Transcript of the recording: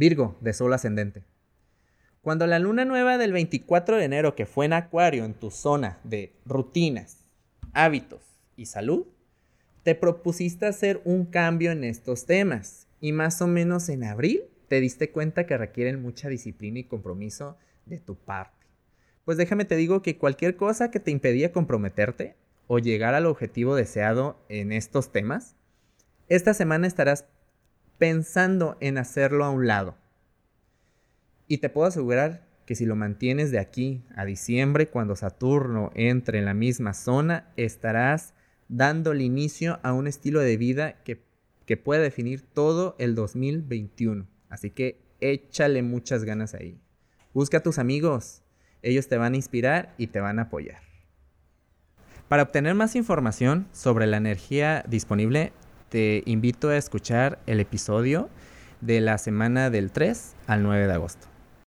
Virgo, de Sol ascendente. Cuando la luna nueva del 24 de enero, que fue en Acuario, en tu zona de rutinas, hábitos y salud, te propusiste hacer un cambio en estos temas y más o menos en abril te diste cuenta que requieren mucha disciplina y compromiso de tu parte. Pues déjame te digo que cualquier cosa que te impedía comprometerte o llegar al objetivo deseado en estos temas, esta semana estarás pensando en hacerlo a un lado. Y te puedo asegurar que si lo mantienes de aquí a diciembre, cuando Saturno entre en la misma zona, estarás dándole inicio a un estilo de vida que, que puede definir todo el 2021. Así que échale muchas ganas ahí. Busca a tus amigos, ellos te van a inspirar y te van a apoyar. Para obtener más información sobre la energía disponible, te invito a escuchar el episodio de la semana del 3 al 9 de agosto.